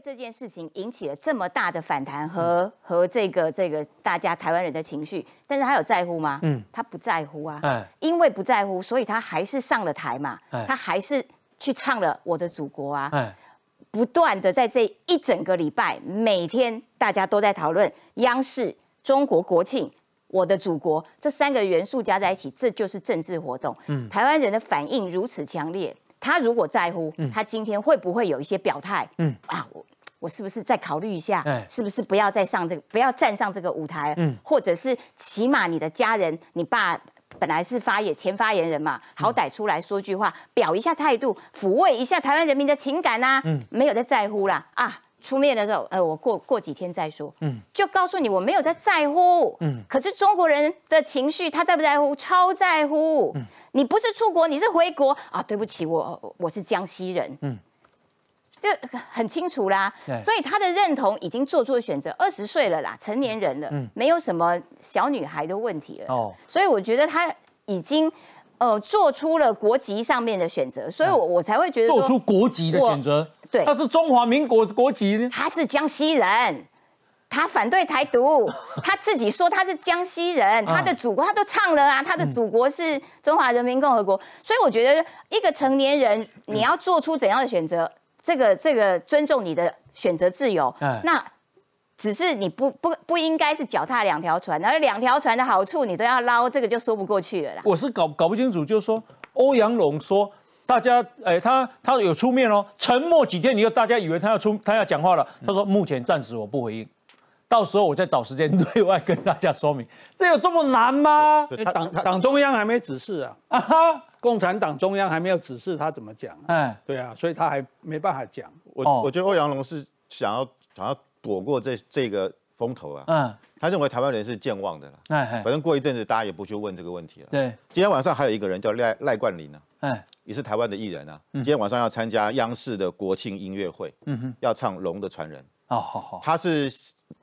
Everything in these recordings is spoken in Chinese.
这件事情引起了这么大的反弹和和这个这个大家台湾人的情绪，但是他有在乎吗？嗯，他不在乎啊。哎，因为不在乎，所以他还是上了台嘛。他还是去唱了《我的祖国》啊。哎，不断的在这一整个礼拜，每天大家都在讨论央视、中国国庆、我的祖国这三个元素加在一起，这就是政治活动。嗯，台湾人的反应如此强烈。他如果在乎，他今天会不会有一些表态？嗯啊，我我是不是再考虑一下？是不是不要再上这个，不要站上这个舞台？嗯，或者是起码你的家人，你爸本来是发言前发言人嘛，好歹出来说句话，表一下态度，抚慰一下台湾人民的情感呐。嗯，没有在在乎啦啊，出面的时候，呃，我过过几天再说。嗯，就告诉你我没有在在乎。嗯，可是中国人的情绪他在不在乎？超在乎。嗯。你不是出国，你是回国啊？对不起，我我是江西人，嗯，就很清楚啦。所以他的认同已经做出了选择，二十岁了啦，成年人了，嗯，没有什么小女孩的问题了。哦，所以我觉得他已经呃做出了国籍上面的选择，所以我我才会觉得做出国籍的选择，对，他是中华民国国籍，他是江西人。他反对台独，他自己说他是江西人，他的祖国他都唱了啊，他的祖国是中华人民共和国，所以我觉得一个成年人你要做出怎样的选择，这个这个尊重你的选择自由，那只是你不不不应该是脚踏两条船，然后两条船的好处你都要捞，这个就说不过去了啦。我是搞搞不清楚，就是说欧阳龙说大家哎他他有出面哦，沉默几天以后，大家以为他要出他要讲话了，他说目前暂时我不回应。到时候我再找时间 对外跟大家说明，这有这么难吗？党党中央还没指示啊，啊哈，共产党中央还没有指示他怎么讲，哎，对啊，所以他还没办法讲。我我觉得欧阳龙是想要想要躲过这这个风头啊，嗯，他认为台湾人是健忘的了，哎，反正过一阵子大家也不去问这个问题了。对，今天晚上还有一个人叫赖赖冠霖呢，哎，也是台湾的艺人啊，今天晚上要参加央视的国庆音乐会，嗯哼，要唱《龙的传人》。哦，好好，他是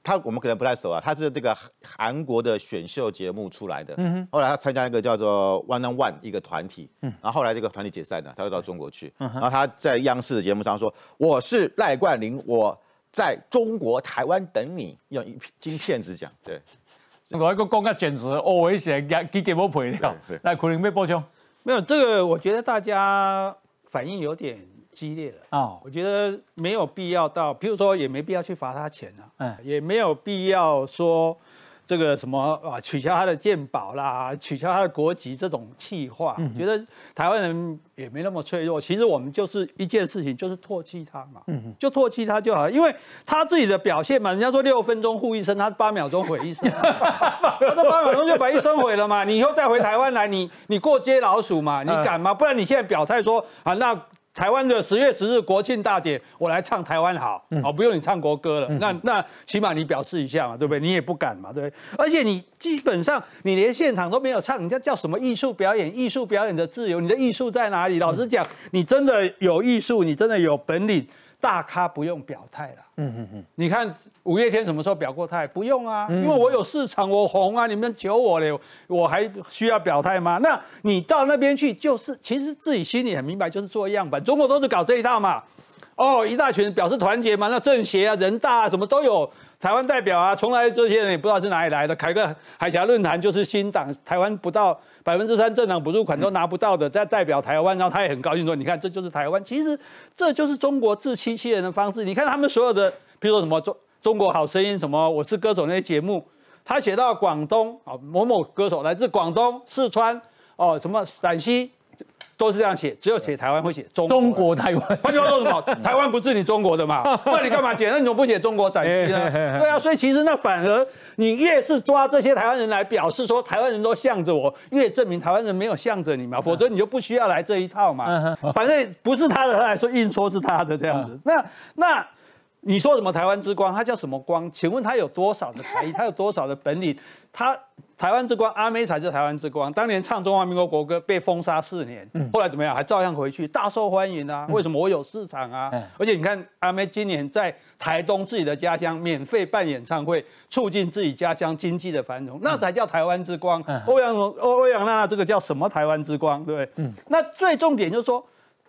他，我们可能不太熟啊。他是这个韩国的选秀节目出来的，嗯哼。后来他参加一个叫做 One on One 一个团体，嗯。然后后来这个团体解散了，他又到中国去。然后他在央视的节目上说：“我是赖冠霖，我在中国台湾等你。”用一金骗子讲，对。我一个讲个简直哦，危险，给给我赔掉。那可能被报销，没有这个，我觉得大家反应有点。激烈了啊！我觉得没有必要到，譬如说也没必要去罚他钱啊，嗯，也没有必要说这个什么啊，取消他的鉴宝啦，取消他的国籍这种气话。觉得台湾人也没那么脆弱。其实我们就是一件事情，就是唾弃他嘛，嗯就唾弃他就好，因为他自己的表现嘛，人家说六分钟护一生，他八秒钟毁一生，他这八秒钟就把一生毁了嘛。你以后再回台湾来，你你过街老鼠嘛，你敢吗？不然你现在表态说啊，那。台湾的十月十日国庆大典，我来唱台湾好，哦，不用你唱国歌了，那那起码你表示一下嘛，对不对？你也不敢嘛，对不对？而且你基本上你连现场都没有唱，人家叫什么艺术表演？艺术表演的自由，你的艺术在哪里？老实讲，你真的有艺术，你真的有本领。大咖不用表态了。嗯嗯嗯，你看五月天什么时候表过态？不用啊，因为我有市场，我红啊，你们求我嘞，我还需要表态吗？那你到那边去，就是其实自己心里很明白，就是做样板。中国都是搞这一套嘛。哦，一大群表示团结嘛，那政协啊、人大啊，什么都有。台湾代表啊，从来这些人也不知道是哪里来的。开个海峡论坛就是新党，台湾不到百分之三政党补助款都拿不到的，在代表台湾，然后他也很高兴说：“你看，这就是台湾。”其实这就是中国自欺欺人的方式。你看他们所有的，比如说什么中中国好声音，什么我是歌手那些节目，他写到广东啊，某某歌手来自广东、四川哦，什么陕西。都是这样写，只有写台湾会写中中国台湾。换句话说什么？台湾不是你中国的嘛？那你干嘛写？那你怎么不写中国陕西呢？对啊，所以其实那反而你越是抓这些台湾人来表示说台湾人都向着我，越证明台湾人没有向着你嘛。否则你就不需要来这一套嘛。反正不是他的，他来说硬说是他的这样子。那那你说什么台湾之光？它叫什么光？请问它有多少的才艺？它有多少的本领？它？台湾之光，阿妹才是台湾之光。当年唱中华民国国歌被封杀四年，后来怎么样？还照样回去，大受欢迎啊！为什么我有市场啊？而且你看，阿妹今年在台东自己的家乡免费办演唱会，促进自己家乡经济的繁荣，那才叫台湾之光。欧阳欧欧阳娜娜这个叫什么台湾之光？对不对？那最重点就是说。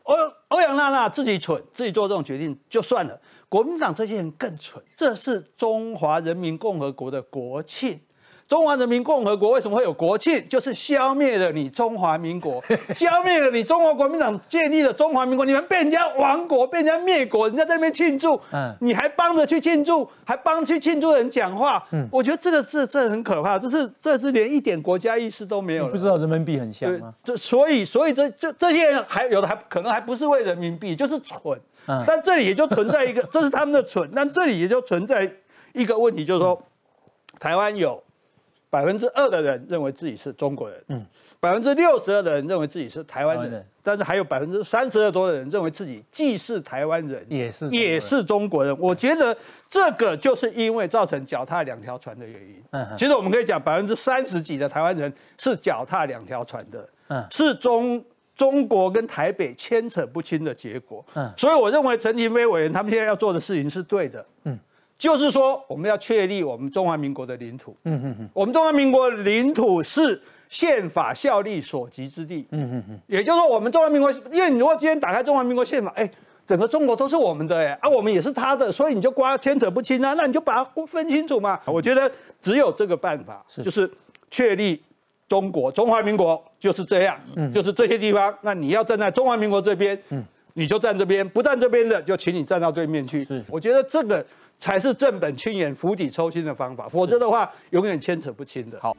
欧欧阳娜娜自己蠢，自己做这种决定就算了，国民党这些人更蠢，这是中华人民共和国的国庆。中华人民共和国为什么会有国庆？就是消灭了你中华民国，消灭了你中国国民党建立的中华民国。你们被人家亡国，被人家灭国，人家在那边庆祝，嗯，你还帮着去庆祝，还帮去庆祝人讲话，嗯，我觉得这个是这很可怕，这是这是连一点国家意识都没有了。不知道人民币很像吗？这所以所以这这这些人还有的还可能还不是为人民币，就是蠢。嗯但这里也就存在一个，这是他们的蠢。但这里也就存在一个问题，就是说台湾有。百分之二的人认为自己是中国人，嗯，百分之六十二的人认为自己是台湾人，但是还有百分之三十二多的人认为自己既是台湾人，也是也是中国人。我觉得这个就是因为造成脚踏两条船的原因。嗯，其实我们可以讲百分之三十几的台湾人是脚踏两条船的，嗯，是中中国跟台北牵扯不清的结果。嗯，所以我认为陈廷飞委员他们现在要做的事情是对的。嗯。就是说，我们要确立我们中华民国的领土。嗯嗯嗯，我们中华民国领土是宪法效力所及之地。嗯嗯嗯，也就是说，我们中华民国，因为你如果今天打开中华民国宪法，哎，整个中国都是我们的，哎，啊，我们也是他的，所以你就瓜牵扯不清啊，那你就把它分清楚嘛。我觉得只有这个办法，就是确立中国中华民国就是这样，就是这些地方。那你要站在中华民国这边，嗯，你就站这边；不站这边的，就请你站到对面去。是，我觉得这个。才是正本清源、釜底抽薪的方法，否则的话，永远牵扯不清的。好。